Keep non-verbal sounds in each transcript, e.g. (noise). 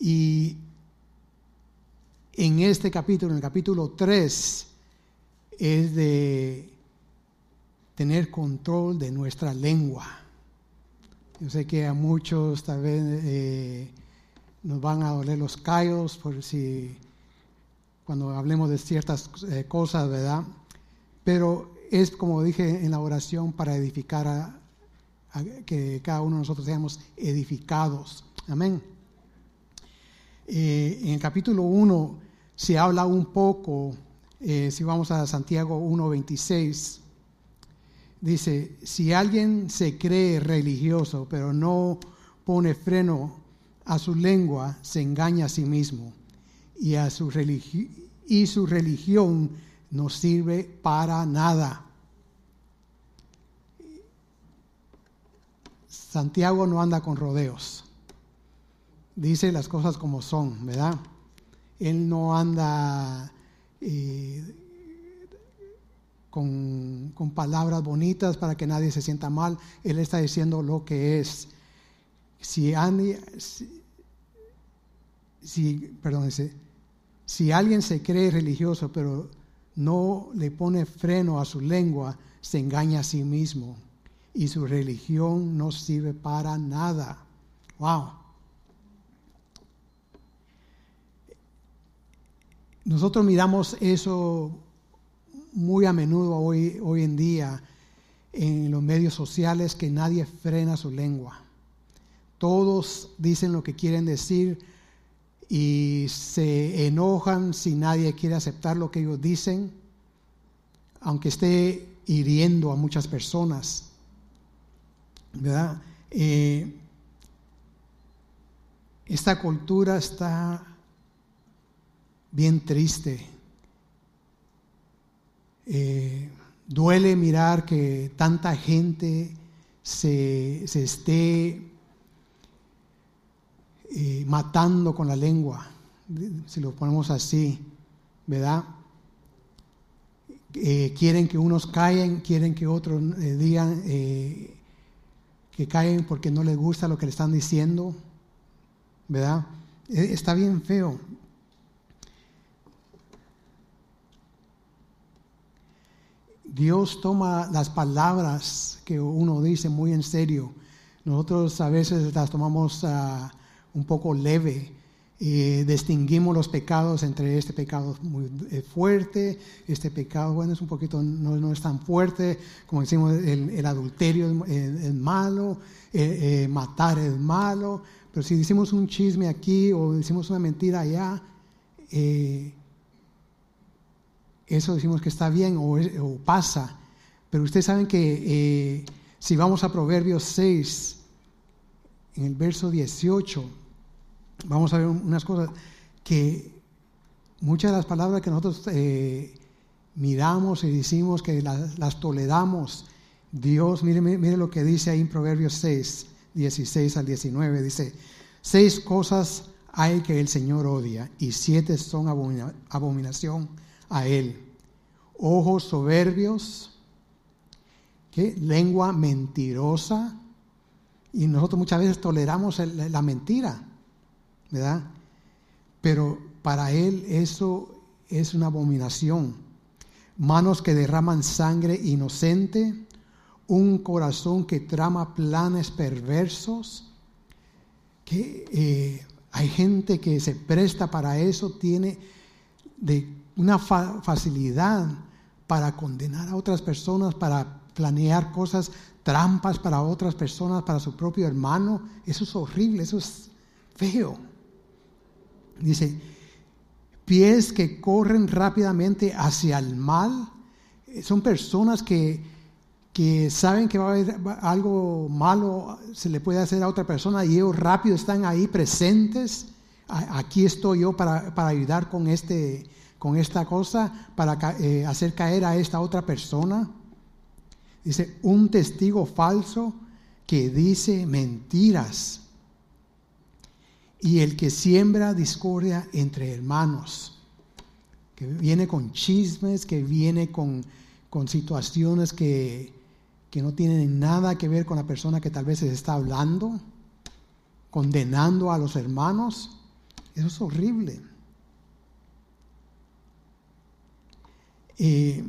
Y en este capítulo, en el capítulo 3, es de tener control de nuestra lengua. Yo sé que a muchos tal vez eh, nos van a doler los callos por si cuando hablemos de ciertas eh, cosas, ¿verdad? Pero es como dije en la oración para edificar a, que cada uno de nosotros seamos edificados. Amén. Eh, en el capítulo 1 se habla un poco, eh, si vamos a Santiago 1.26, dice, si alguien se cree religioso pero no pone freno a su lengua, se engaña a sí mismo y, a su, y su religión no sirve para nada. Santiago no anda con rodeos. Dice las cosas como son, ¿verdad? Él no anda eh, con, palabras bonitas para que nadie se sienta mal. Él está diciendo lo que es. Si, alguien se cree religioso pero no le pone freno a su lengua, se engaña a sí mismo y su religión no sirve para nada. Wow. Nosotros miramos eso muy a menudo hoy, hoy en día en los medios sociales que nadie frena su lengua. Todos dicen lo que quieren decir y se enojan si nadie quiere aceptar lo que ellos dicen, aunque esté hiriendo a muchas personas. ¿Verdad? Eh, esta cultura está bien triste. Eh, duele mirar que tanta gente se, esté eh, matando con la lengua, si lo ponemos así, ¿verdad? quieren que unos callen, quieren que otros digan que caen porque no les gusta lo que le están diciendo, ¿verdad? E, está bien feo. Dios toma las palabras que uno dice muy en serio. Nosotros a veces las tomamos ah, un poco leve y distinguimos los pecados entre este pecado muy eh, fuerte, este pecado, bueno, es un poquito, no, es tan fuerte, como decimos, el, adulterio es, malo, eh, eh, matar es malo, pero si decimos un chisme aquí o decimos una mentira allá, eso decimos que está bien o, o pasa. Pero ustedes saben que si vamos a Proverbios 6, en el verso 18, vamos a ver unas cosas que muchas de las palabras que nosotros eh, miramos y decimos que las, toleramos, Dios, mire, lo que dice ahí en Proverbios 6, 16 al 19, dice, seis cosas hay que el Señor odia y siete son abominación a Él. Ojos soberbios, ¿qué? lengua mentirosa, y nosotros muchas veces toleramos la mentira. ¿Verdad? Pero para él eso es una abominación. Manos que derraman sangre inocente, un corazón que trama planes perversos, que eh, hay gente que se presta para eso, tiene de una facilidad para condenar a otras personas, para planear cosas, trampas para otras personas, para su propio hermano. Eso es horrible, eso es feo. Dice, pies que corren rápidamente hacia el mal. Son personas que, que saben que va a haber algo malo, se le puede hacer a otra persona y ellos rápido están ahí presentes. Aquí estoy yo para, ayudar con, este, con esta cosa, para eh, hacer caer a esta otra persona. Dice, un testigo falso que dice mentiras y el que siembra discordia entre hermanos, que viene con chismes, que viene con, situaciones que, no tienen nada que ver con la persona que tal vez se está hablando, condenando a los hermanos. Eso es horrible. Eh,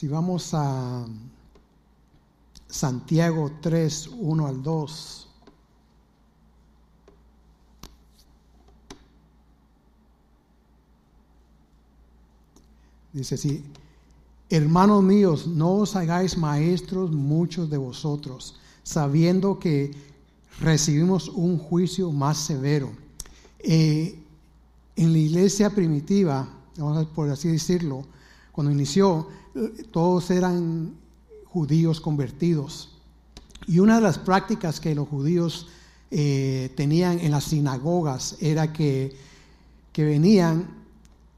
si vamos a Santiago 3, 1 al 2. Dice así, hermanos míos, no os hagáis maestros muchos de vosotros, sabiendo que recibimos un juicio más severo. Eh, en la iglesia primitiva, vamos por así decirlo, cuando inició, eh, todos eran judíos convertidos. Y una de las prácticas que los judíos eh, tenían en las sinagogas era que, que venían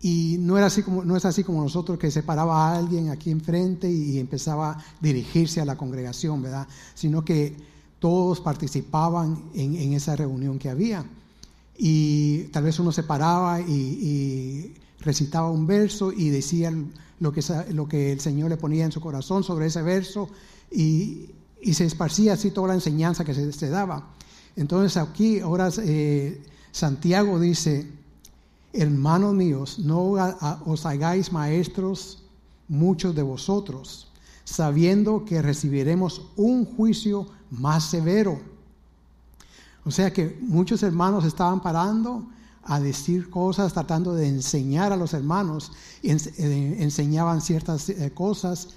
y no, era así como, no es así como nosotros que se paraba a alguien aquí enfrente y, empezaba a dirigirse a la congregación, ¿verdad? Sino que todos participaban en, esa reunión que había. Y tal vez uno se paraba y, recitaba un verso y decía lo que, lo que el Señor le ponía en su corazón sobre ese verso y, se esparcía así toda la enseñanza que se, daba. Entonces aquí ahora eh, Santiago dice, hermanos míos, no os hagáis maestros muchos de vosotros, sabiendo que recibiremos un juicio más severo. O sea que muchos hermanos estaban parando a decir cosas, tratando de enseñar a los hermanos, eh, enseñaban ciertas eh, cosas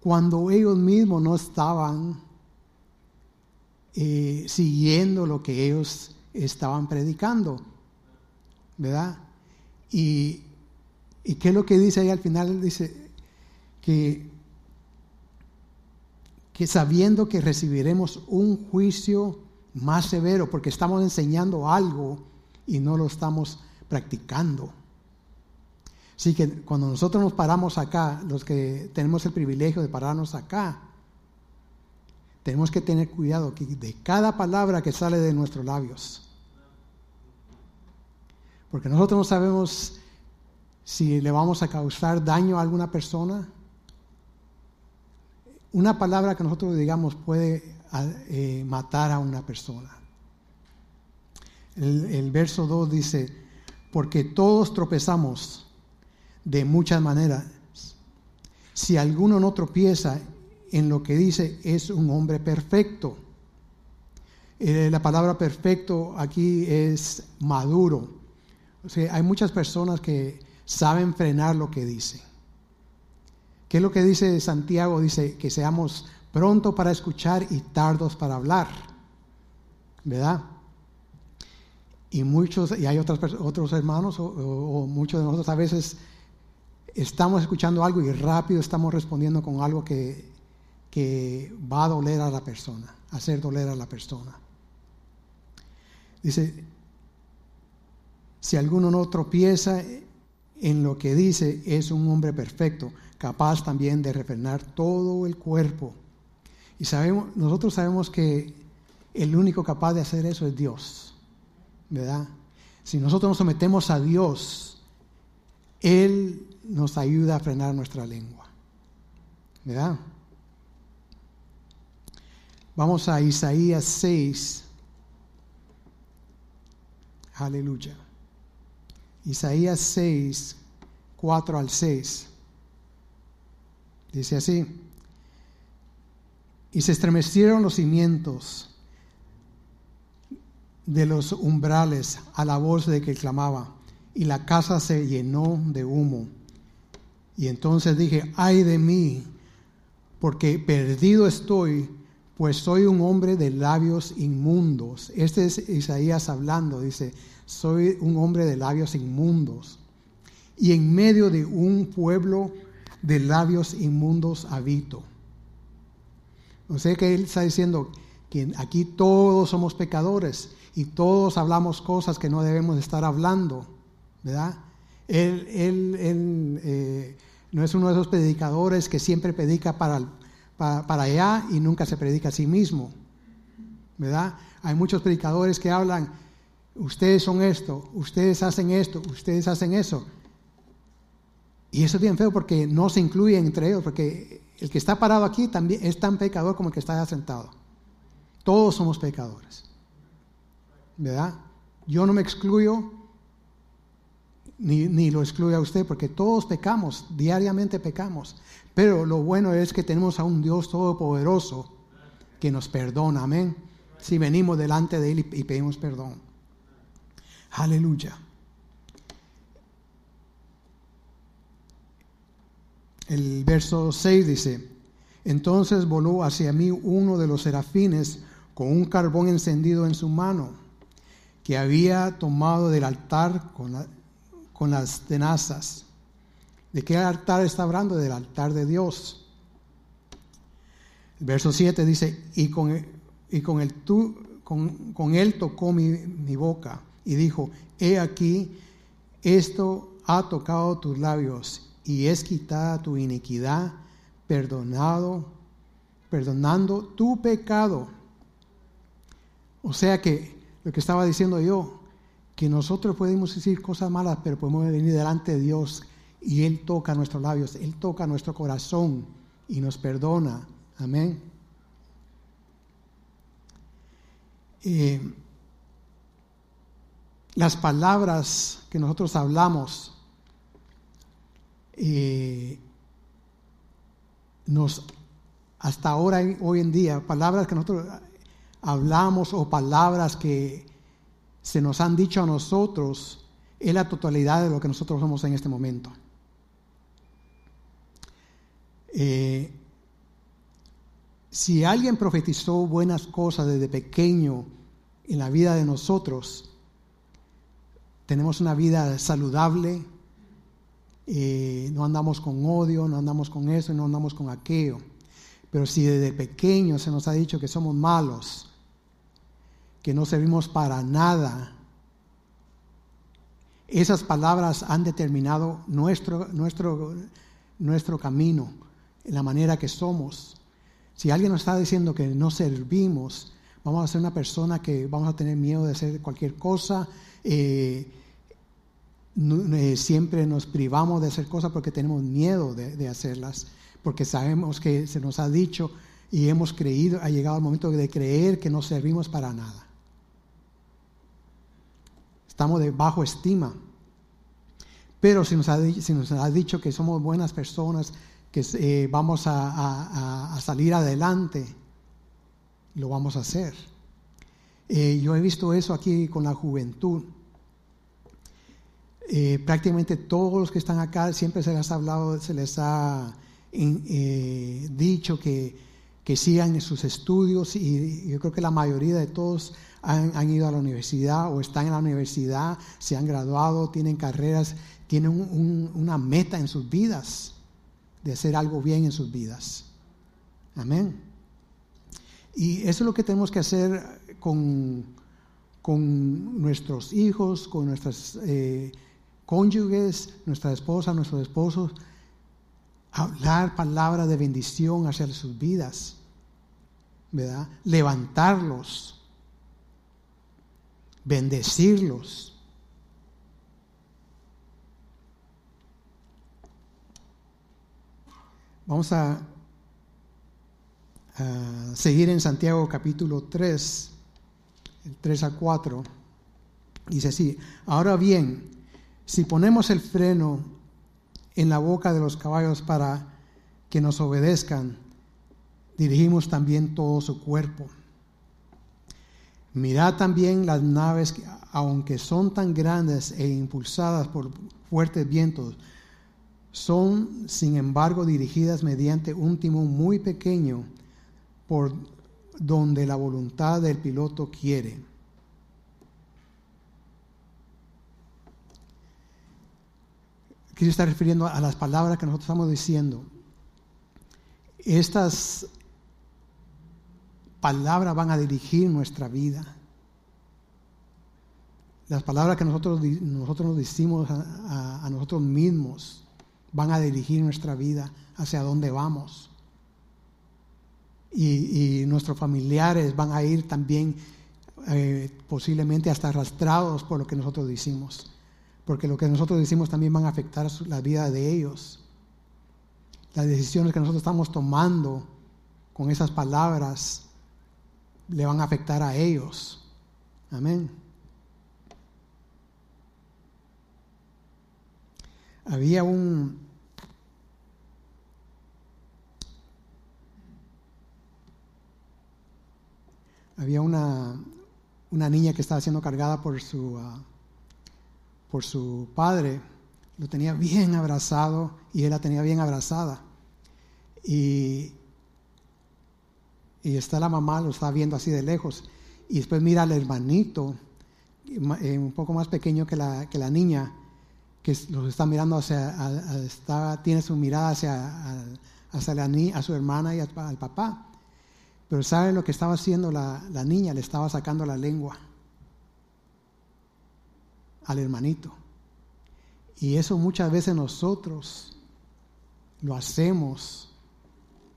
cuando ellos mismos no estaban eh, siguiendo lo que ellos estaban predicando. ¿verdad? Y, qué es lo que dice ahí al final? Dice que, que sabiendo que recibiremos un juicio más severo, porque estamos enseñando algo y no lo estamos practicando. Así que cuando nosotros nos paramos acá, los que tenemos el privilegio de pararnos acá, tenemos que tener cuidado de cada palabra que sale de nuestros labios. Porque nosotros no sabemos si le vamos a causar daño a alguna persona. Una palabra que nosotros digamos puede eh, matar a una persona. El, verso 2 dice, porque todos tropezamos de muchas maneras. Si alguno no tropieza en lo que dice, es un hombre perfecto. Eh, la palabra perfecto aquí es maduro hay muchas personas que saben frenar lo que dicen. ¿Qué es lo que dice Santiago? Dice que seamos pronto para escuchar y tardos para hablar. ¿Verdad? Y muchos, y hay otras, otros hermanos o, muchos de nosotros a veces estamos escuchando algo y rápido estamos respondiendo con algo que, que va a doler a la persona, hacer doler a la persona. Dice, si alguno no tropieza en lo que dice, es un hombre perfecto, capaz también de refrenar todo el cuerpo. Y sabemos, nosotros sabemos que el único capaz de hacer eso es Dios, ¿verdad? Si nosotros nos sometemos a Dios, Él nos ayuda a frenar nuestra lengua, ¿verdad? Vamos a Isaías 6. Aleluya. Isaías 6, 4 al 6. Dice así, y se estremecieron los cimientos de los umbrales a la voz de que clamaba, y la casa se llenó de humo. Y entonces dije, ay de mí, porque perdido estoy, pues soy un hombre de labios inmundos. Este es Isaías hablando, dice, soy un hombre de labios inmundos, y en medio de un pueblo de labios inmundos habito. No sé que él está diciendo aquí todos somos pecadores y todos hablamos cosas que no debemos estar hablando, ¿verdad? Él, eh, no es uno de esos predicadores que siempre predica para, para, allá y nunca se predica a sí mismo, ¿verdad? Hay muchos predicadores que hablan ustedes son esto, ustedes hacen esto, ustedes hacen eso. Y eso es bien feo porque no se incluye entre ellos, porque el que está parado aquí también es tan pecador como el que está sentado. Todos somos pecadores. ¿Verdad? Yo no me excluyo, ni, ni lo excluye a usted, porque todos pecamos, diariamente pecamos. Pero lo bueno es que tenemos a un Dios todopoderoso que nos perdona, amén. Si venimos delante de Él y pedimos perdón. Aleluya. El verso 6 dice, entonces voló hacia mí uno de los serafines con un carbón encendido en su mano, que había tomado del altar con, las tenazas. ¿De qué altar está hablando? Del altar de Dios. El verso 7 dice, y con, y con, el, con, con él tocó mi, mi boca y dijo, he aquí, esto ha tocado tus labios y es quitada tu iniquidad, perdonado, perdonando tu pecado. O sea que lo que estaba diciendo yo, que nosotros podemos decir cosas malas, pero podemos venir delante de Dios y Él toca nuestros labios, Él toca nuestro corazón y nos perdona. Amén. Eh, las palabras que nosotros hablamos eh, nos, hasta ahora, hoy en día, palabras que nosotros hablamos o palabras que se nos han dicho a nosotros, es la totalidad de lo que nosotros somos en este momento. Eh, si alguien profetizó buenas cosas desde pequeño en la vida de nosotros, tenemos una vida saludable, eh, no andamos con odio, no andamos con eso, no andamos con aquello. Pero si desde pequeño se nos ha dicho que somos malos, que no servimos para nada, esas palabras han determinado nuestro, nuestro, nuestro camino, la manera que somos. Si alguien nos está diciendo que no servimos, vamos a ser una persona que vamos a tener miedo de hacer cualquier cosa. Eh, eh, siempre nos privamos de hacer cosas porque tenemos miedo de, hacerlas, porque sabemos que se nos ha dicho y hemos creído, ha llegado el momento de creer que no servimos para nada. Estamos de bajo estima. Pero si nos ha, nos ha dicho que somos buenas personas, que eh, vamos a, salir adelante, lo vamos a hacer. Eh, yo he visto eso aquí con la juventud. Eh, prácticamente todos los que están acá siempre se les ha hablado, se les ha eh, dicho que, que, sigan sus estudios y yo creo que la mayoría de todos han, ido a la universidad o están en la universidad, se han graduado, tienen carreras, tienen una meta en sus vidas de hacer algo bien en sus vidas. Amén. Y eso es lo que tenemos que hacer con, con nuestros hijos, con nuestras... Eh, cónyuges, nuestra esposa, nuestros esposos, hablar palabras de bendición hacia sus vidas, ¿verdad? Levantarlos, bendecirlos. Vamos a, seguir en Santiago capítulo 3, el 3 a 4. Dice así, ahora bien, si ponemos el freno en la boca de los caballos para que nos obedezcan, dirigimos también todo su cuerpo. Mirad también las naves que, aunque son tan grandes e impulsadas por fuertes vientos, son sin embargo dirigidas mediante un timón muy pequeño por donde la voluntad del piloto quiere. Quiero estar refiriendo a las palabras que nosotros estamos diciendo. Estas palabras van a dirigir nuestra vida. Las palabras que nosotros, nosotros nos decimos a, nosotros mismos van a dirigir nuestra vida hacia dónde vamos. Y, nuestros familiares van a ir también eh, posiblemente hasta arrastrados por lo que nosotros decimos, porque lo que nosotros decimos también van a afectar la vida de ellos. Las decisiones que nosotros estamos tomando con esas palabras le van a afectar a ellos. Amén. Había un, había una, una niña que estaba siendo cargada por su, ah, por su padre. Lo tenía bien abrazado y él la tenía bien abrazada. Y, y está la mamá, lo está viendo así de lejos. Y después mira al hermanito, eh, un poco más pequeño que la, que la niña, que los está mirando hacia, está, tiene su mirada hacia, hacia la, a su hermana y al papá. Pero ¿sabe lo que estaba haciendo la, niña? Le estaba sacando la lengua al hermanito. Y eso muchas veces nosotros lo hacemos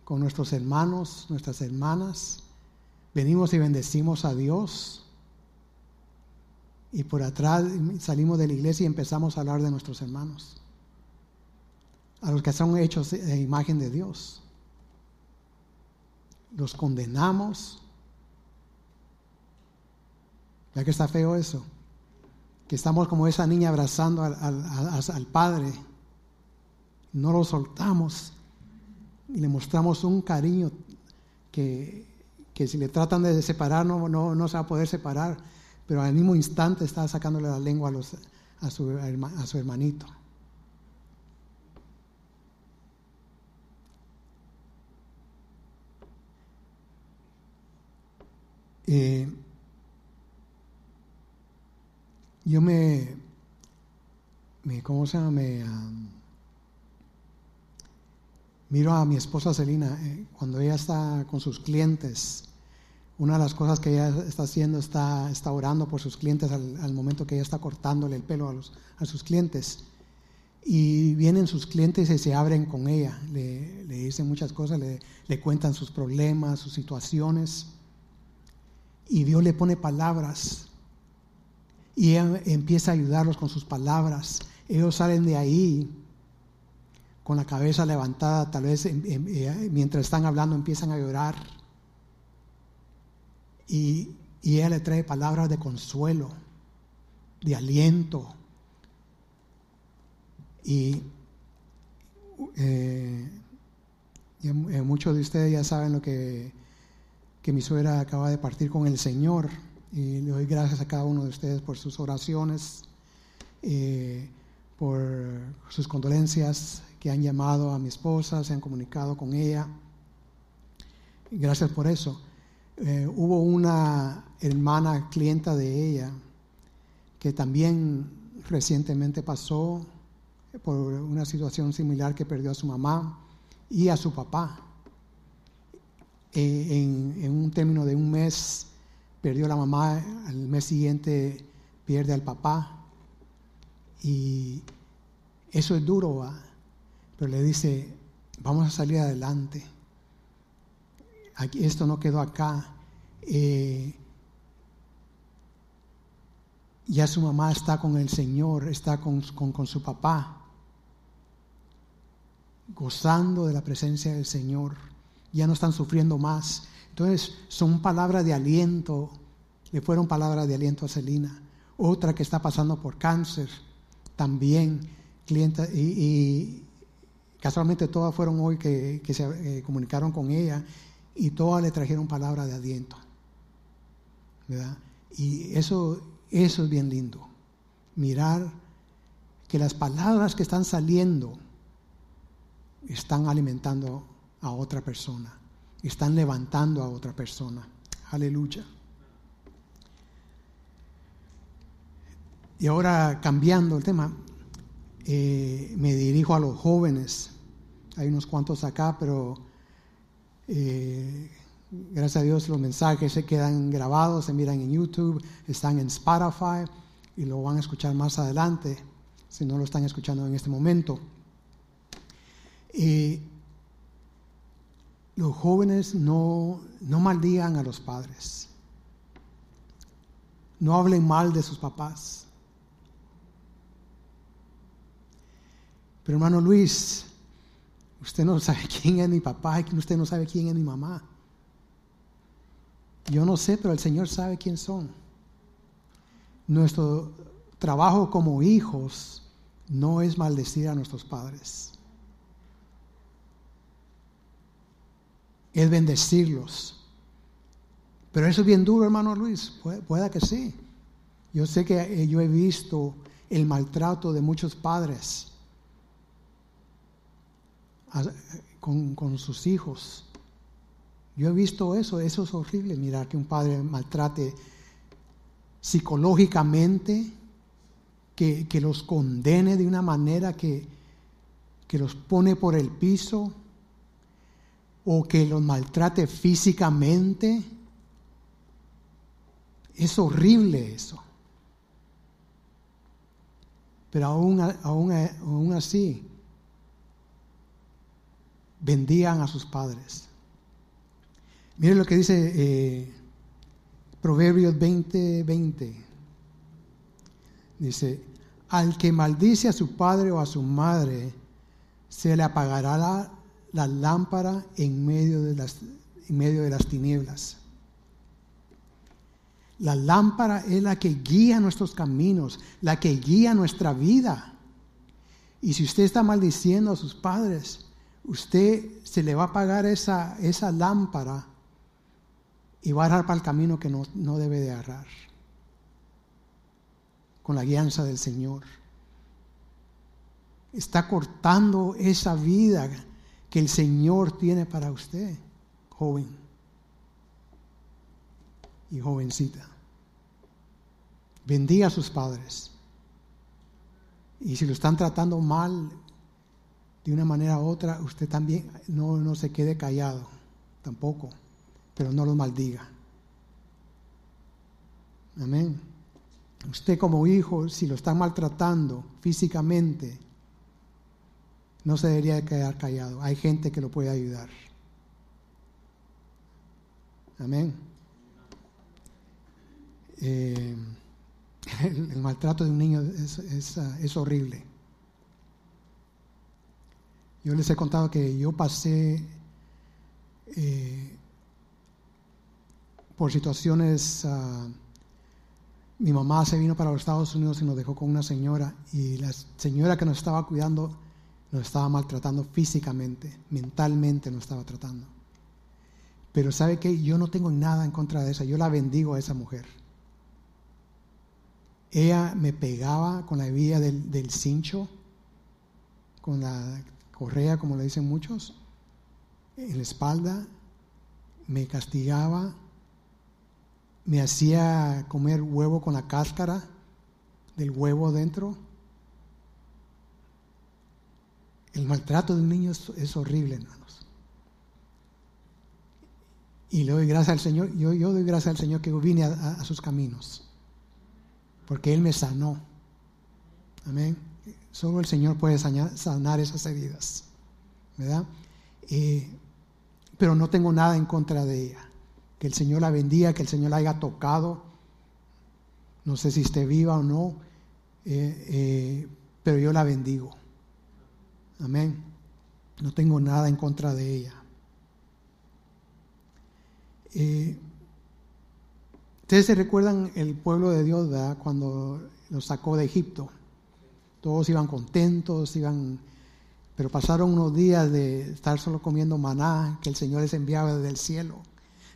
con nuestros hermanos, nuestras hermanas. Venimos y bendecimos a Dios. Y por atrás salimos de la iglesia y empezamos a hablar de nuestros hermanos. A los que son hechos de imagen de Dios los condenamos. ¿Ya que está feo eso? Que estamos como esa niña abrazando al, Padre. No lo soltamos y le mostramos un cariño que, si le tratan de separar no, no, se va a poder separar, pero al mismo instante está sacándole la lengua a, su, a su hermanito. Eh, yo me, me, ¿cómo se llama? Me, miro a mi esposa Celina, eh, cuando ella está con sus clientes, una de las cosas que ella está haciendo está, está orando por sus clientes al, momento que ella está cortándole el pelo a, los, a sus clientes. Y vienen sus clientes y se abren con ella, le, le dicen muchas cosas, le, le cuentan sus problemas, sus situaciones y Dios le pone palabras y empieza a ayudarlos con sus palabras. Ellos salen de ahí con la cabeza levantada, tal vez eh, mientras están hablando empiezan a llorar. Y, ella le trae palabras de consuelo, de aliento. Y eh, eh, muchos de ustedes ya saben lo que que mi suegra acaba de partir con el Señor. Y le doy gracias a cada uno de ustedes por sus oraciones, por sus condolencias que han llamado a mi esposa, se han comunicado con ella. Gracias por eso. Eh, hubo una hermana clienta de ella que también recientemente pasó por una situación similar que perdió a su mamá y a su papá. Eh, en, un término de un mes perdió la mamá, al mes siguiente pierde al papá. Y eso es duro, pero le dice, vamos a salir adelante. Aquí, esto no quedó acá. Eh, ya su mamá está con el Señor, está con, con su papá, gozando de la presencia del Señor ya no están sufriendo más. Entonces son palabras de aliento, le fueron palabras de aliento a Celina. Otra que está pasando por cáncer, también clienta, y, casualmente todas fueron hoy que, se eh, comunicaron con ella y todas le trajeron palabras de aliento. ¿verdad? Y eso, eso es bien lindo, mirar que las palabras que están saliendo están alimentando a otra persona. Están levantando a otra persona. Aleluya. Y ahora cambiando el tema, eh, me dirijo a los jóvenes. Hay unos cuantos acá, pero eh, gracias a Dios los mensajes se quedan grabados, se miran en YouTube, están en Spotify y lo van a escuchar más adelante, si no lo están escuchando en este momento. Y los jóvenes no, no maldigan a los padres. No hablen mal de sus papás. Pero hermano Luis, usted no sabe (laughs) quién es mi papá usted no sabe quién es mi mamá. Yo no sé, pero el Señor sabe quién son. Nuestro trabajo como hijos no es maldecir a nuestros padres. Es bendecirlos. Pero eso es bien duro, hermano Luis. pueda que sí. Yo sé que eh, yo he visto el maltrato de muchos padres con, sus hijos. Yo he visto eso, eso es horrible, mirar que un padre maltrate psicológicamente, que, los condene de una manera que, que los pone por el piso o que los maltrate físicamente. Es horrible eso. Pero aún, aún, aún así, vendían a sus padres. Miren lo que dice eh, Proverbios 20, 20. Dice, al que maldice a su padre o a su madre, se le apagará la, la lámpara en medio, de las, en medio de las tinieblas. La lámpara es la que guía nuestros caminos, la que guía nuestra vida. Y si usted está maldiciendo a sus padres, usted se le va a apagar esa, esa lámpara y va a agarrar para el camino que no, no debe de agarrar. Con la guianza del Señor. Está cortando esa vida que el Señor tiene para usted, joven y jovencita. Bendiga a sus padres. Y si lo están tratando mal, de una manera u otra, usted también no, no se quede callado, tampoco, pero no lo maldiga. Amén. Usted como hijo, si lo están maltratando físicamente, no se debería quedar callado. Hay gente que lo puede ayudar. Amén. Eh, (laughs) el, maltrato de un niño es, es horrible. Yo les he contado que yo pasé eh, por situaciones, ah, mi mamá se vino para los Estados Unidos y nos dejó con una señora y la señora que nos estaba cuidando nos estaba maltratando físicamente, mentalmente nos estaba tratando. Pero sabe que yo no tengo nada en contra de esa, yo la bendigo a esa mujer. Ella me pegaba con la vía del, del cincho, con la correa, como le dicen muchos, en la espalda, me castigaba, me hacía comer huevo con la cáscara del huevo dentro. El maltrato de un niño es, horrible, hermanos. Y le doy gracias al Señor, yo, yo doy gracias al Señor que vine a sus caminos, porque Él me sanó. Amén. Solo el Señor puede sanar, esas heridas, ¿verdad? Eh, pero no tengo nada en contra de ella. Que el Señor la bendiga, que el Señor la haya tocado. No sé si esté viva o no, eh, eh, pero yo la bendigo. Amén. No tengo nada en contra de ella. Ustedes se recuerdan el pueblo de Dios, ¿verdad? Cuando los sacó de Egipto. Todos iban contentos, iban, pero pasaron unos días de estar solo comiendo maná que el Señor les enviaba desde el cielo.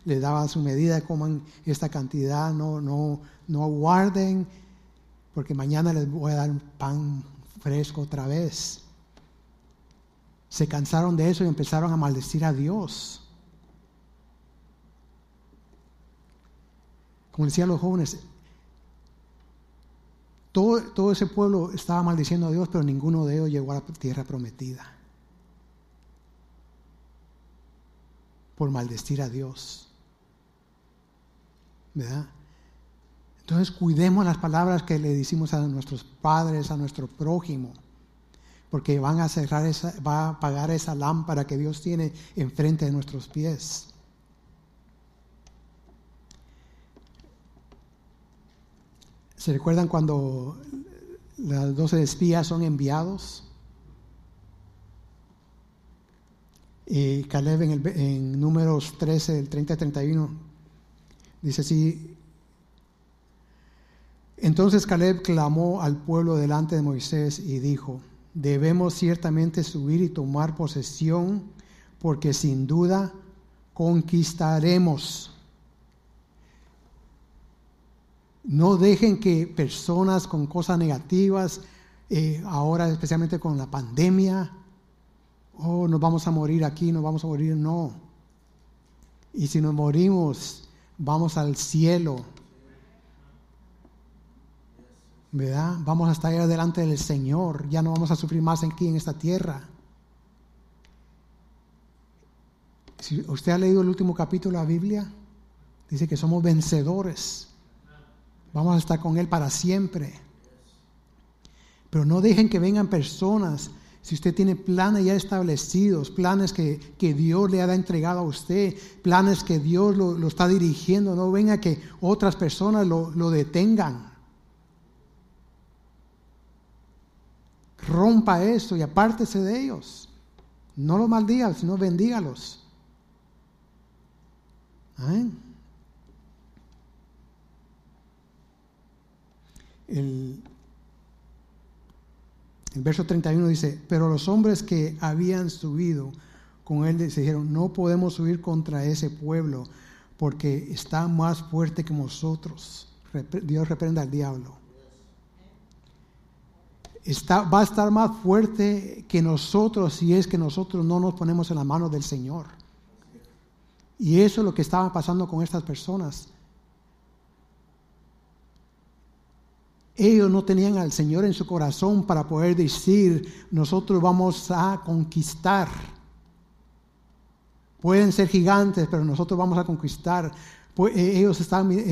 Les daba su medida, coman esta cantidad, no, no, no guarden, porque mañana les voy a dar pan fresco otra vez. Se cansaron de eso y empezaron a maldecir a Dios. Como decían los jóvenes, todo, ese pueblo estaba maldiciendo a Dios, pero ninguno de ellos llegó a la tierra prometida. Por maldecir a Dios. ¿Verdad? Entonces cuidemos las palabras que le decimos a nuestros padres, a nuestro prójimo, porque van a cerrar esa, va a apagar esa lámpara que Dios tiene enfrente de nuestros pies. ¿Se recuerdan cuando las doce espías son enviados? Y Caleb en, el, en números 13, del 30 31, dice así, entonces Caleb clamó al pueblo delante de Moisés y dijo, debemos ciertamente subir y tomar posesión, porque sin duda conquistaremos. No dejen que personas con cosas negativas, eh, ahora especialmente con la pandemia, oh, nos vamos a morir aquí, nos vamos a morir, no. Y si nos morimos, vamos al cielo. ¿Verdad? Vamos a estar delante del Señor, ya no vamos a sufrir más aquí en esta tierra. Si usted ha leído el último capítulo de la Biblia, dice que somos vencedores. Vamos a estar con Él para siempre. Pero no dejen que vengan personas si usted tiene planes ya establecidos, planes que, Dios le ha entregado a usted, planes que Dios lo, está dirigiendo, no venga que otras personas lo, lo detengan. Rompa eso y apártese de ellos. No los maldiga, sino bendígalos. Amén. El, el verso 31 dice, pero los hombres que habían subido con él dijeron, no podemos subir contra ese pueblo porque está más fuerte que nosotros. Dios reprenda al diablo. Está, va a estar más fuerte que nosotros si es que nosotros no nos ponemos en la mano del Señor. Y eso es lo que estaba pasando con estas personas. Ellos no tenían al Señor en su corazón para poder decir, nosotros vamos a conquistar. Pueden ser gigantes, pero nosotros vamos a conquistar. Eh, ellos estaban, eh,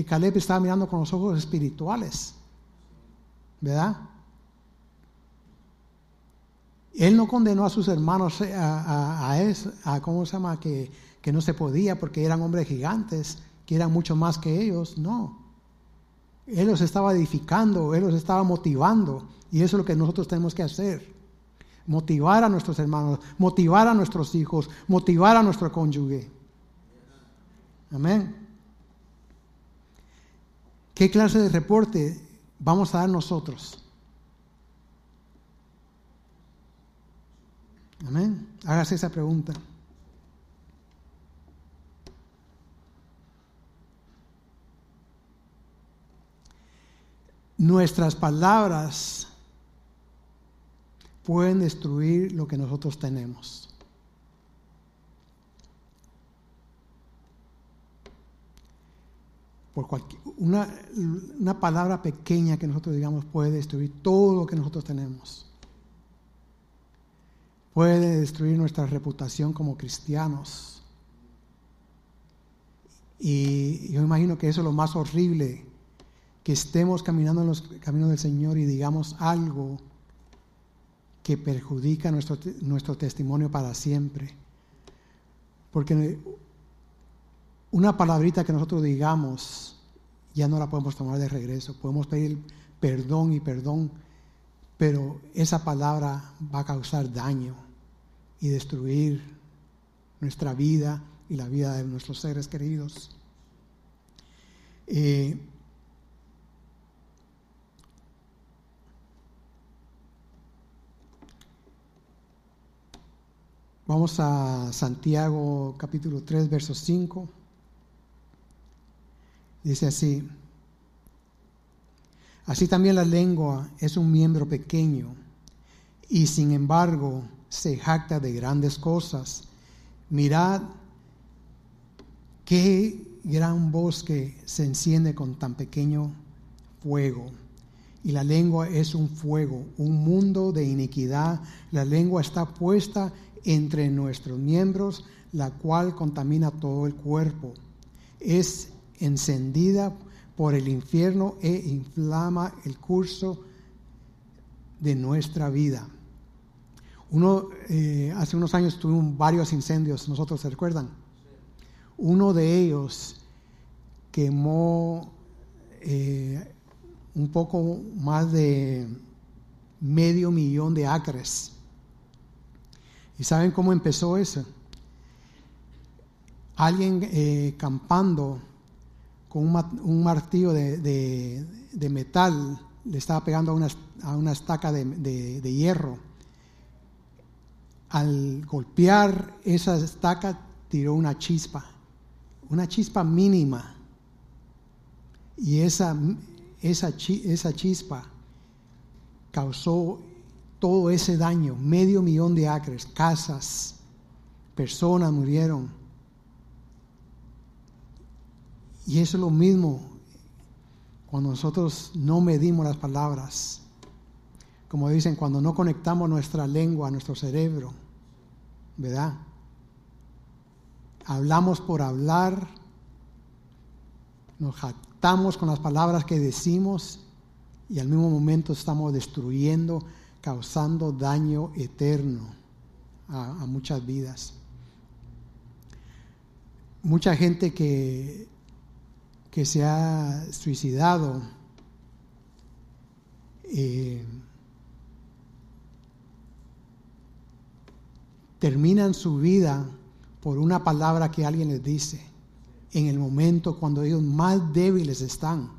eh, Caleb estaba mirando con los ojos espirituales. ¿Verdad? Él no condenó a sus hermanos a, a, a, ¿cómo se llama? Que, que no se podía porque eran hombres gigantes, que eran mucho más que ellos. No. Él los estaba edificando, Él los estaba motivando. Y eso es lo que nosotros tenemos que hacer. Motivar a nuestros hermanos, motivar a nuestros hijos, motivar a nuestro cónyuge. Amén. ¿Qué clase de reporte vamos a dar nosotros? Amén. Hágase esa pregunta. Nuestras palabras pueden destruir lo que nosotros tenemos. Por cualquier, una, una palabra pequeña que nosotros digamos puede destruir todo lo que nosotros tenemos. Puede destruir nuestra reputación como cristianos. Y yo imagino que eso es lo más horrible que estemos caminando en los caminos del Señor y digamos algo que perjudica nuestro, nuestro testimonio para siempre. Porque una palabrita que nosotros digamos ya no la podemos tomar de regreso. Podemos pedir perdón y perdón, pero esa palabra va a causar daño y destruir nuestra vida y la vida de nuestros seres queridos. Eh, Vamos a Santiago capítulo 3, verso 5. Dice así, así también la lengua es un miembro pequeño y sin embargo se jacta de grandes cosas. Mirad qué gran bosque se enciende con tan pequeño fuego. Y la lengua es un fuego, un mundo de iniquidad. La lengua está puesta entre nuestros miembros, la cual contamina todo el cuerpo. Es encendida por el infierno e inflama el curso de nuestra vida. Uno, eh, hace unos años tuvimos varios incendios, nosotros se recuerdan. Uno de ellos quemó eh, un poco más de medio millón de acres. ¿Y saben cómo empezó eso? Alguien eh, campando con un, martillo de, metal le estaba pegando a una, a una estaca de, hierro. Al golpear esa estaca tiró una chispa, una chispa mínima. Y esa, esa, esa chispa causó todo ese daño, medio millón de acres, casas, personas murieron. Y eso es lo mismo cuando nosotros no medimos las palabras. Como dicen, cuando no conectamos nuestra lengua a nuestro cerebro, ¿verdad? Hablamos por hablar, nos jactamos con las palabras que decimos y al mismo momento estamos destruyendo, causando daño eterno a, muchas vidas. Mucha gente que, que se ha suicidado eh, terminan su vida por una palabra que alguien les dice en el momento cuando ellos más débiles están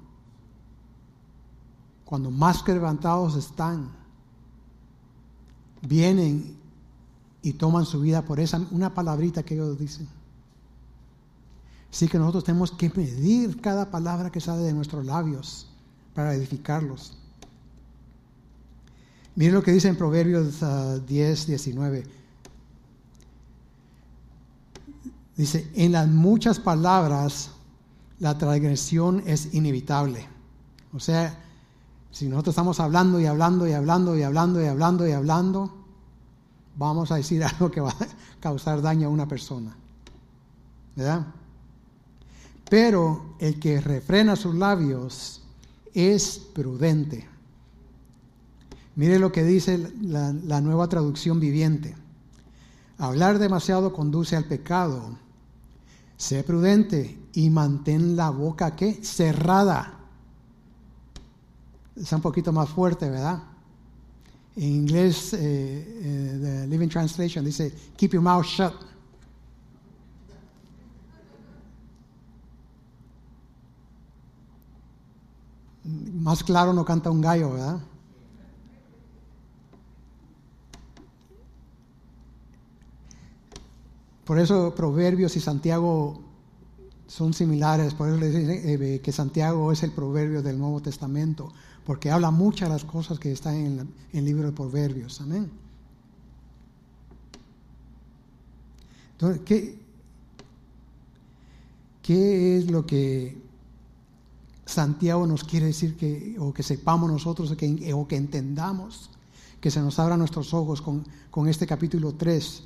cuando más quebrantados están, vienen y toman su vida por esa una palabrita que ellos dicen. Así que nosotros tenemos que medir cada palabra que sale de nuestros labios para edificarlos. Miren lo que dice en Proverbios 10, ah, 19. Dice, en las muchas palabras la transgresión es inevitable. O sea, si nosotros estamos hablando y hablando y hablando y hablando y hablando y hablando, vamos a decir (laughs) algo que va a causar daño a una persona. ¿Verdad? Pero el que refrena sus labios es prudente. Mire lo que dice la, nueva traducción viviente. Hablar demasiado conduce al pecado. Sé prudente y mantén la boca ¿qué? cerrada es un poquito más fuerte, ¿verdad? En inglés, eh, eh, the Living Translation dice, keep your mouth shut. Más claro no canta un gallo, ¿verdad? Por eso Proverbios y Santiago son similares, por eso le dicen eh, que Santiago es el proverbio del Nuevo Testamento, porque habla muchas de las cosas que están en, el libro de Proverbios. Amén. Entonces, ¿qué, ¿qué es lo que Santiago nos quiere decir que, o que sepamos nosotros, o que, o que entendamos, que se nos abran nuestros ojos con, con este capítulo 3?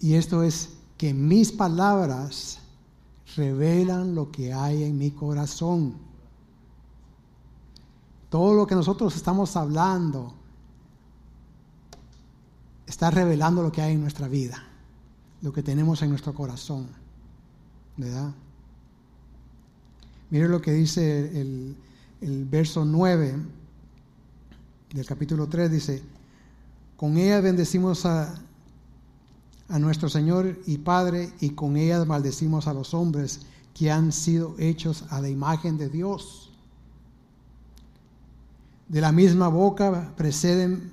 Y esto es que mis palabras revelan lo que hay en mi corazón. Todo lo que nosotros estamos hablando está revelando lo que hay en nuestra vida, lo que tenemos en nuestro corazón. ¿Verdad? Mire lo que dice el, el verso 9 del capítulo 3, dice, con ella bendecimos a, a nuestro Señor y Padre y con ellas maldecimos a los hombres que han sido hechos a la imagen de Dios. De la misma boca preceden,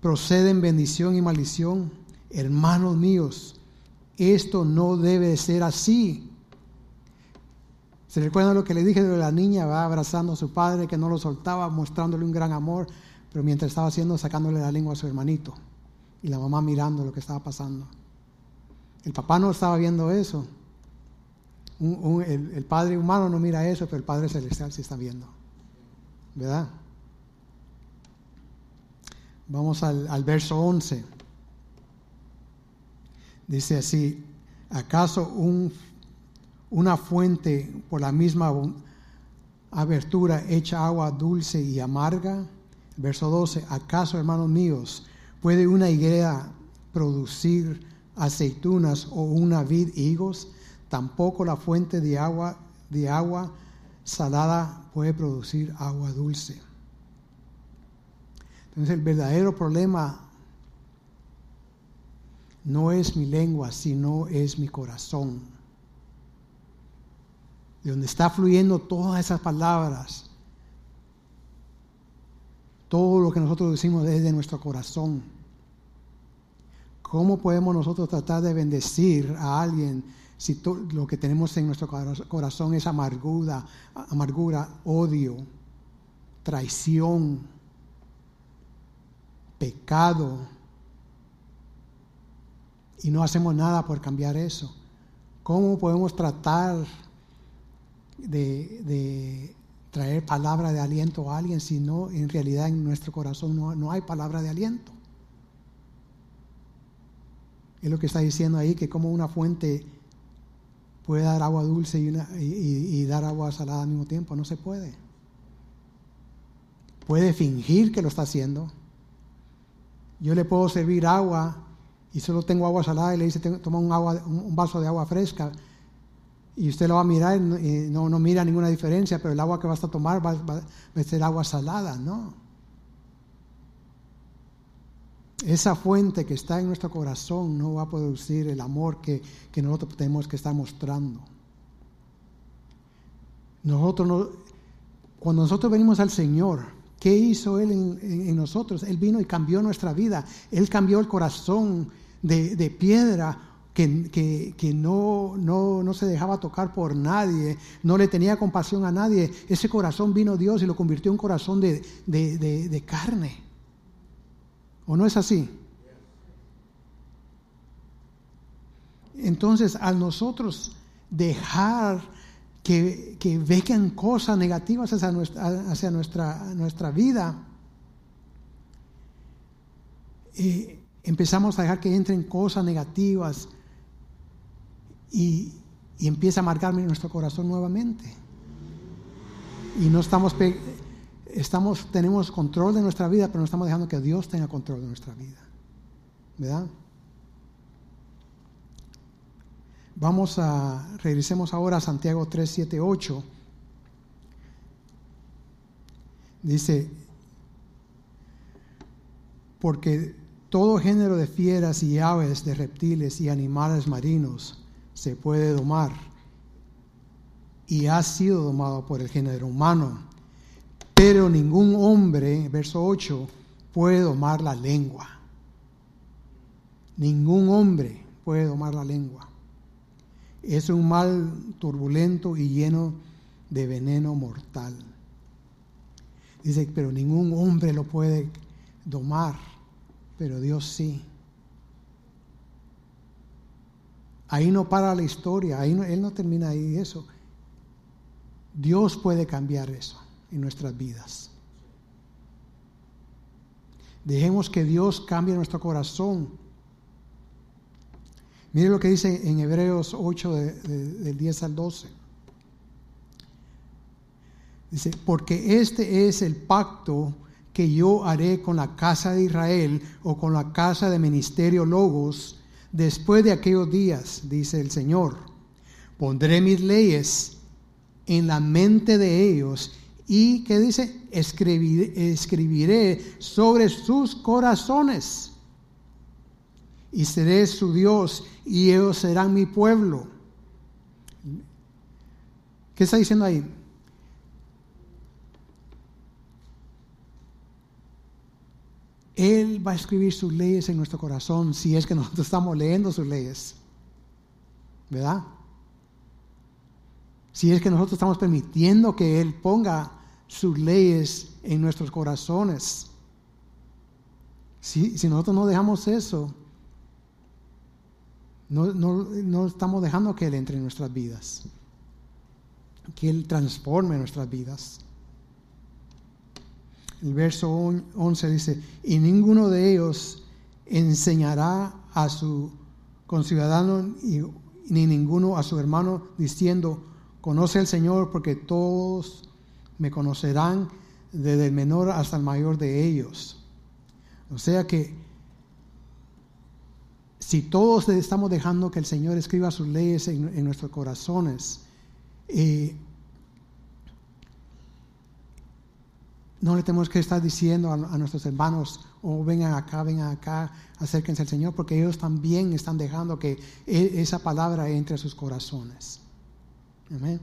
proceden bendición y maldición. Hermanos míos, esto no debe ser así. ¿Se recuerdan lo que le dije de la niña? Va abrazando a su padre que no lo soltaba, mostrándole un gran amor, pero mientras estaba haciendo, sacándole la lengua a su hermanito y la mamá mirando lo que estaba pasando. El papá no estaba viendo eso. el, Padre humano no mira eso, pero el Padre celestial sí está viendo. ¿Verdad? Vamos al, al verso 11. Dice así, ¿acaso un, una fuente por la misma abertura echa agua dulce y amarga? Verso 12, ¿acaso, hermanos míos, ¿Puede una higuera producir aceitunas o una vid higos? Tampoco la fuente de agua, de agua salada puede producir agua dulce. Entonces el verdadero problema no es mi lengua, sino es mi corazón. De donde está fluyendo todas esas palabras. Todo lo que nosotros decimos desde nuestro corazón. ¿Cómo podemos nosotros tratar de bendecir a alguien si lo que tenemos en nuestro corazón es amargura, amargura, odio, traición, pecado? Y no hacemos nada por cambiar eso. ¿Cómo podemos tratar de, traer palabra de aliento a alguien si no, en realidad en nuestro corazón no, no hay palabra de aliento? Es lo que está diciendo ahí, que como una fuente puede dar agua dulce y, y, dar agua salada al mismo tiempo. No se puede. Puede fingir que lo está haciendo. Yo le puedo servir agua y solo tengo agua salada y le dice, toma un, agua, un vaso de agua fresca. Y usted lo va a mirar y no, no mira ninguna diferencia, pero el agua que vas a tomar va, a ser agua salada, ¿no? esa fuente que está en nuestro corazón no va a producir el amor que, nosotros tenemos que estar mostrando. Nosotros cuando nosotros venimos al Señor, ¿qué hizo Él en, nosotros? Él vino y cambió nuestra vida. Él cambió el corazón de, piedra que, no, no, se dejaba tocar por nadie, no le tenía compasión a nadie. Ese corazón vino Dios y lo convirtió en un corazón de, de carne. ¿O no es así? Entonces, al nosotros dejar que, que vengan cosas negativas hacia nuestra, hacia nuestra, nuestra vida, eh, empezamos a dejar que entren cosas negativas y, y empieza a marcarme nuestro corazón nuevamente. Y no estamos estamos, tenemos control de nuestra vida, pero no estamos dejando que Dios tenga control de nuestra vida. ¿Verdad? Vamos a, regresemos ahora a Santiago 3, 7, 8. Dice, porque todo género de fieras y aves, de reptiles y animales marinos se puede domar y ha sido domado por el género humano pero ningún hombre, verso 8, puede domar la lengua. Ningún hombre puede domar la lengua. Es un mal turbulento y lleno de veneno mortal. Dice, pero ningún hombre lo puede domar, pero Dios sí. Ahí no para la historia, ahí Él no termina ahí eso. Dios puede cambiar eso en nuestras vidas. Dejemos que Dios cambie nuestro corazón. Mire lo que dice en Hebreos 8, del 10 al 12. Dice, porque este es el pacto que yo haré con la casa de Israel o con la casa de ministerio Logos después de aquellos días, dice el Señor. Pondré mis leyes en la mente de ellos y que dice, escribiré, sobre sus corazones y seré su Dios y ellos serán mi pueblo. ¿Qué está diciendo ahí? Él va a escribir sus leyes en nuestro corazón si es que nosotros estamos leyendo sus leyes. ¿Verdad? Si es que nosotros estamos permitiendo que Él ponga sus leyes en nuestros corazones. Si, nosotros no dejamos eso, no, no, estamos dejando que Él entre en nuestras vidas, que Él transforme nuestras vidas. El verso 11 dice, y ninguno de ellos enseñará a su conciudadano ni ninguno a su hermano diciendo, conoce al Señor porque todos me conocerán desde el menor hasta el mayor de ellos. O sea que si todos estamos dejando que el Señor escriba sus leyes en, nuestros corazones, eh, No le tenemos que estar diciendo a, nuestros hermanos, oh, vengan acá, vengan acá, acérquense al Señor, porque ellos también están dejando que e, esa palabra entre a sus corazones. Amén.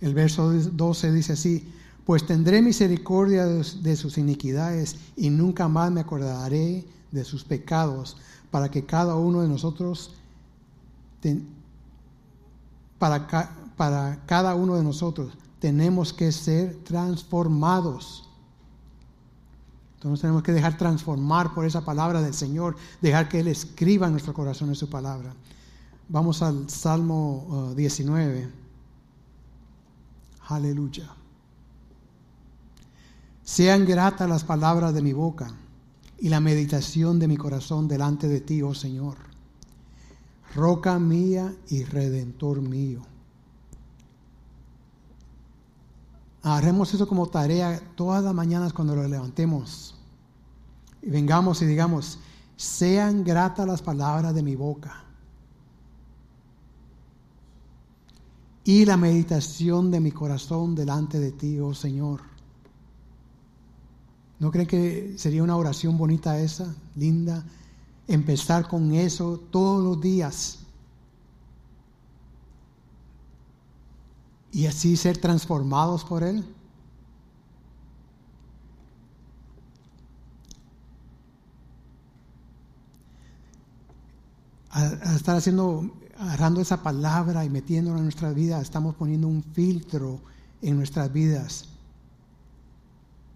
El verso 12 dice así, pues tendré misericordia de, sus iniquidades y nunca más me acordaré de sus pecados, para que cada uno de nosotros, para, para cada uno de nosotros, tenemos que ser transformados. Entonces tenemos que dejar transformar por esa palabra del Señor, dejar que Él escriba en nuestro corazón en su palabra. Vamos al Salmo 19. Uh, Aleluya. Sean gratas las palabras de mi boca y la meditación de mi corazón delante de ti, oh Señor. Roca mía y redentor mío. Haremos eso como tarea todas las mañanas cuando lo levantemos. Y vengamos y digamos, sean gratas las palabras de mi boca. Y la meditación de mi corazón delante de ti, oh Señor. ¿No creen que sería una oración bonita esa, linda? Empezar con eso todos los días. Y así ser transformados por Él? Al, estar haciendo, agarrando esa palabra y metiéndola en nuestra vida, estamos poniendo un filtro en nuestras vidas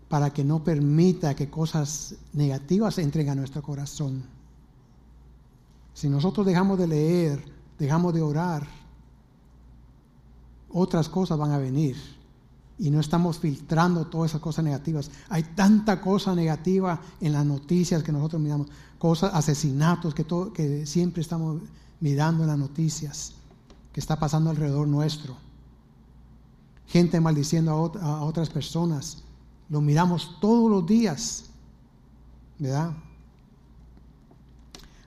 para que no permita que cosas negativas entren a nuestro corazón. Si nosotros dejamos de leer, dejamos de orar, otras cosas van a venir y no estamos filtrando todas esas cosas negativas. Hay tanta cosa negativa en las noticias que nosotros miramos, cosas, asesinatos que, todo, que siempre estamos mirando en las noticias, que está pasando alrededor nuestro. Gente maldiciendo a, otras personas. Lo miramos todos los días, ¿verdad?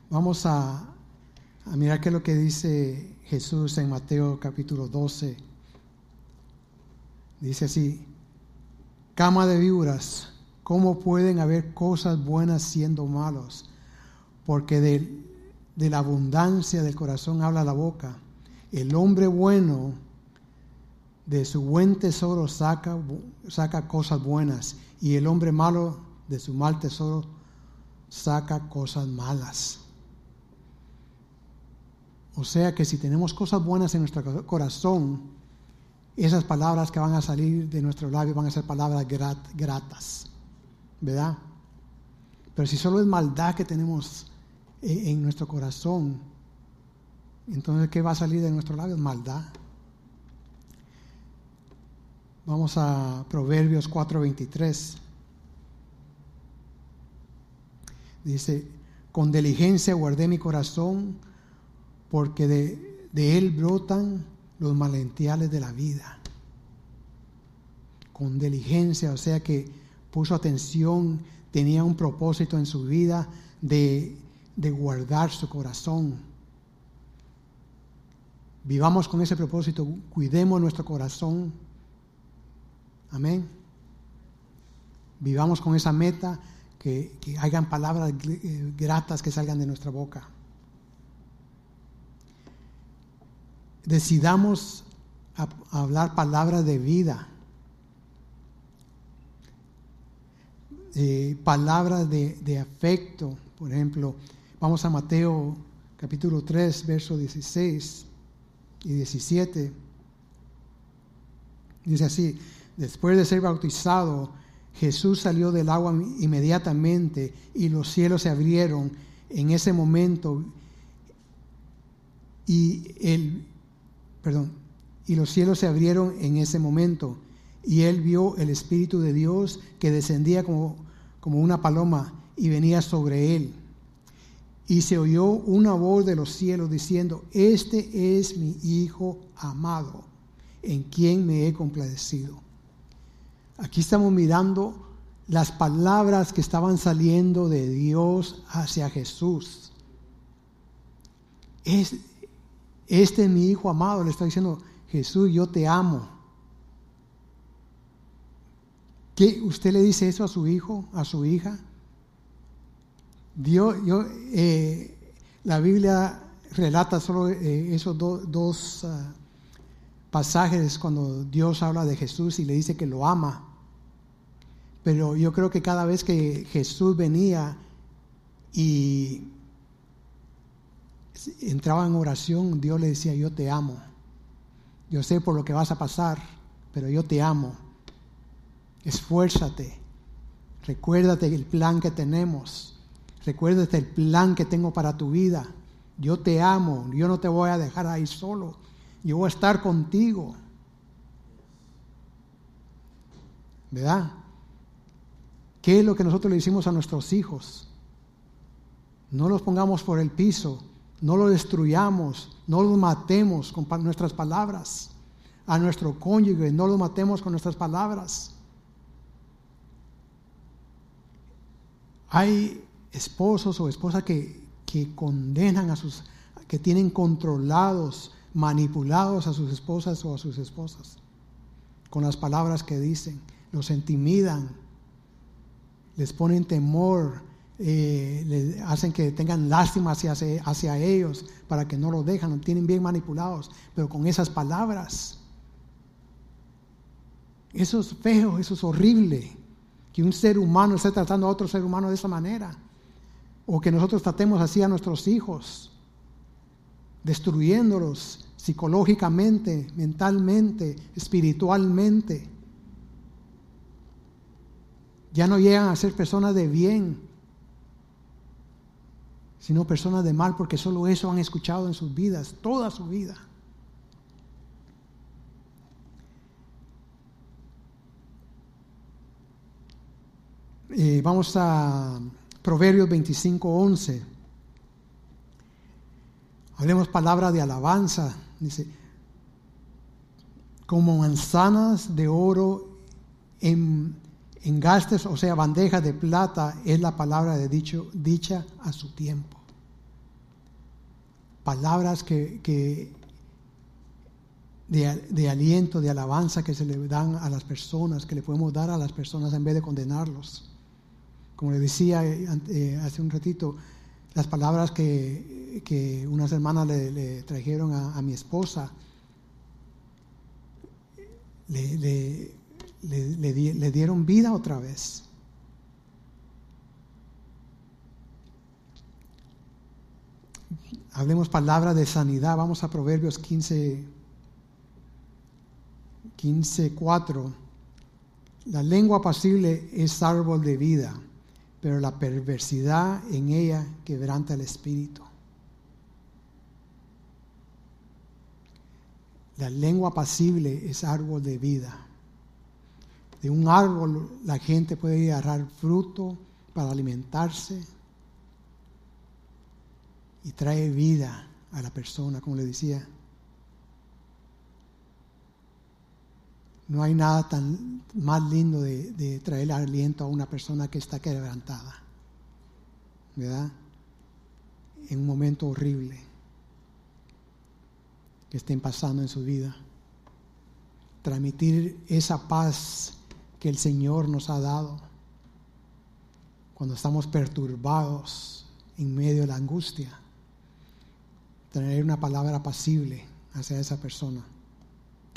Vamos a, a mirar qué es lo que dice Jesús en Mateo capítulo 12 Dice así, cama de víboras, ¿cómo pueden haber cosas buenas siendo malos? Porque de, de la abundancia del corazón habla la boca. El hombre bueno de su buen tesoro saca, saca cosas buenas y el hombre malo de su mal tesoro saca cosas malas. O sea que si tenemos cosas buenas en nuestro corazón, esas palabras que van a salir de nuestro labio van a ser palabras gratas, ¿verdad? Pero si solo es maldad que tenemos en nuestro corazón, entonces ¿qué va a salir de nuestro labio? Maldad. Vamos a Proverbios 4:23. Dice, con diligencia guardé mi corazón porque de él brotan los manantiales de la vida. Con diligencia, o sea que puso atención, tenía un propósito en su vida de, de guardar su corazón. Vivamos con ese propósito, cuidemos nuestro corazón. Amén. Vivamos con esa meta, que, que hayan palabras eh, gratas que salgan de nuestra boca. Decidamos hablar palabras de vida, eh, palabras de, afecto. Por ejemplo, vamos a Mateo capítulo 3, versos 16 y 17. Dice así, después de ser bautizado, Jesús salió del agua inmediatamente y los cielos se abrieron en ese momento y el perdón, y los cielos se abrieron en ese momento y él vio el Espíritu de Dios que descendía como, como una paloma y venía sobre él. Y se oyó una voz de los cielos diciendo, este es mi Hijo amado, en quien me he complacido. Aquí estamos mirando las palabras que estaban saliendo de Dios hacia Jesús. Es, este es mi hijo amado, le está diciendo, Jesús, yo te amo. ¿Qué, ¿Usted le dice eso a su hijo, a su hija? Dios, yo, eh, la Biblia relata solo eh, esos dos ah, pasajes cuando Dios habla de Jesús y le dice que lo ama. Pero yo creo que cada vez que Jesús venía y entraba en oración, Dios le decía, yo te amo. Yo sé por lo que vas a pasar, pero yo te amo. Esfuérzate. Recuérdate el plan que tenemos. Recuérdate el plan que tengo para tu vida. Yo te amo. Yo no te voy a dejar ahí solo. Yo voy a estar contigo. ¿Verdad? ¿Qué es lo que nosotros le decimos a nuestros hijos? No los pongamos por el piso, no los destruyamos, no los matemos con nuestras palabras. A nuestro cónyuge, no los matemos con nuestras palabras. Hay esposos o esposas que, que condenan a sus, que tienen controlados, manipulados a sus esposas o a sus esposas con las palabras que dicen, los intimidan, les ponen temor, eh, les hacen que tengan lástima hacia, hacia ellos para que no lo dejan, los tienen bien manipulados, pero con esas palabras. Eso es feo, eso es horrible, que un ser humano esté tratando a otro ser humano de esa manera, o que nosotros tratemos así a nuestros hijos, destruyéndolos psicológicamente, mentalmente, espiritualmente ya no llegan a ser personas de bien, sino personas de mal, porque solo eso han escuchado en sus vidas, toda su vida. Eh, vamos a Proverbios 25, 11. Hablemos palabra de alabanza. Dice, como manzanas de oro en Engastes, o sea, bandeja de plata, es la palabra de dicho, dicha a su tiempo. Palabras que, de, aliento, de alabanza que se le dan a las personas, que le podemos dar a las personas en vez de condenarlos. Como le decía eh, eh, hace un ratito, las palabras que, unas hermanas le, trajeron a, mi esposa, le, dieron vida otra vez. Hablemos palabra de sanidad. Vamos a Proverbios 15, 15, 4. La lengua apacible es árbol de vida, pero la perversidad en ella quebranta el espíritu. La lengua apacible es árbol de vida de un árbol la gente puede agarrar fruto para alimentarse y trae vida a la persona, como le decía. No hay nada tan más lindo de, de traer aliento a una persona que está quebrantada, ¿verdad? En un momento horrible que estén pasando en su vida. Transmitir esa paz que el Señor nos ha dado cuando estamos perturbados en medio de la angustia. Tener una palabra apacible hacia esa persona.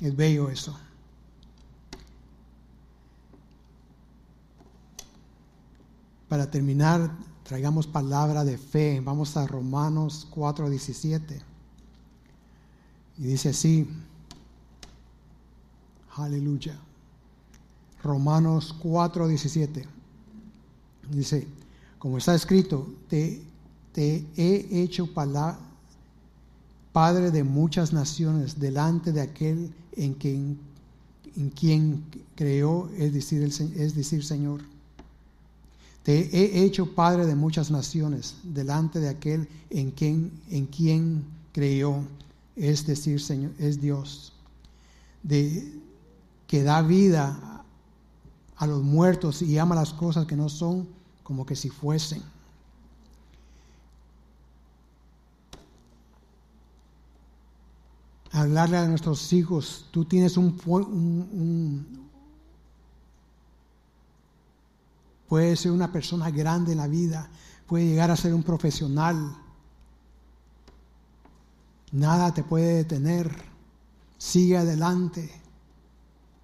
Es bello eso. Para terminar, traigamos palabra de fe. Vamos a Romanos 4:17. Y dice así, aleluya. Romanos 4, 17. Dice, como está escrito, te, te he hecho padre de muchas naciones delante de aquel en quien, en quien creó, es decir, es decir, Señor. Te he hecho padre de muchas naciones delante de aquel en quien, en quien creyó, es decir, Señor, es Dios, de, que da vida a los muertos y ama las cosas que no son como que si fuesen. Hablarle a nuestros hijos, tú tienes un, puede ser una persona grande en la vida, puede llegar a ser un profesional. Nada te puede detener. Sigue adelante.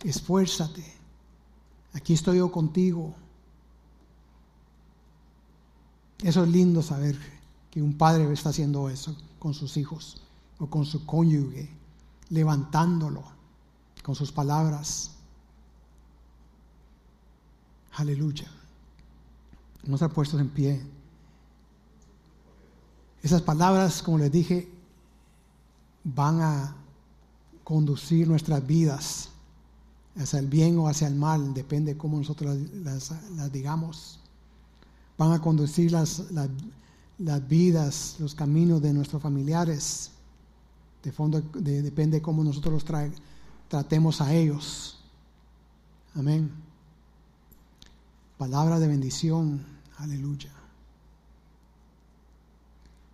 Esfuérzate. Aquí estoy yo contigo. Eso es lindo saber que un padre está haciendo eso con sus hijos o con su cónyuge, levantándolo con sus palabras. Aleluya. Vamos a estar puestos en pie. Esas palabras, como les dije, van a conducir nuestras vidas hacia el bien o hacia el mal, depende de cómo nosotros las, digamos. Van a conducir las, las, vidas, los caminos de nuestros familiares. De fondo depende de cómo nosotros los tratemos a ellos. Amén. Palabra de bendición. Aleluya.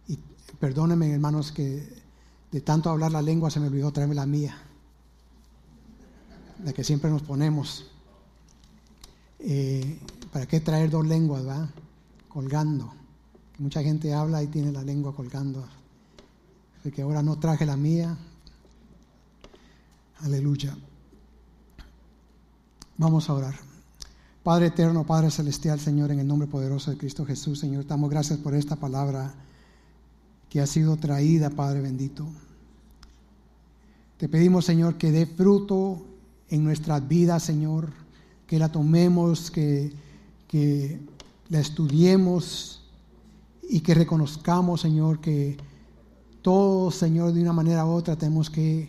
Y perdónenme, hermanos, que de tanto hablar la lengua se me olvidó traerme la mía, la que siempre nos ponemos. Eh, ¿Para qué traer dos lenguas, va? Colgando. Mucha gente habla y tiene la lengua colgando. Así que ahora no traje la mía. Aleluya. Vamos a orar. Padre eterno, Padre celestial, Señor, en el nombre poderoso de Cristo Jesús, Señor, damos gracias por esta palabra que ha sido traída, Padre bendito. Te pedimos, Señor, que dé fruto en nuestras vidas, Señor, que la tomemos, que, que la estudiemos y que reconozcamos, Señor, que todos, Señor, de una manera u otra tenemos que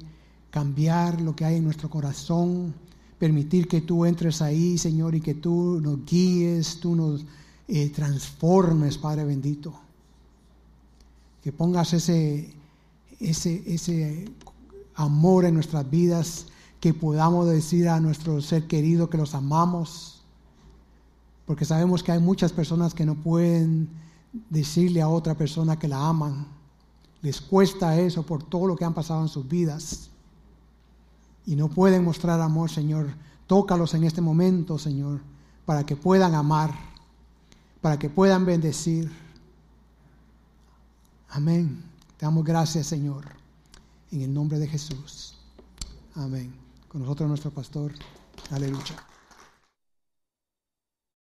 cambiar lo que hay en nuestro corazón, permitir que tú entres ahí, Señor, y que tú nos guíes, tú nos eh, transformes, Padre bendito. Que pongas ese, ese, ese amor en nuestras vidas, que podamos decir a nuestro ser querido que los amamos, porque sabemos que hay muchas personas que no pueden decirle a otra persona que la aman. Les cuesta eso por todo lo que han pasado en sus vidas. Y no pueden mostrar amor, Señor. Tócalos en este momento, Señor, para que puedan amar, para que puedan bendecir Amén. Te damos gracias, Señor, en el nombre de Jesús. Amén. Nosotros nuestro pastor. Aleluya.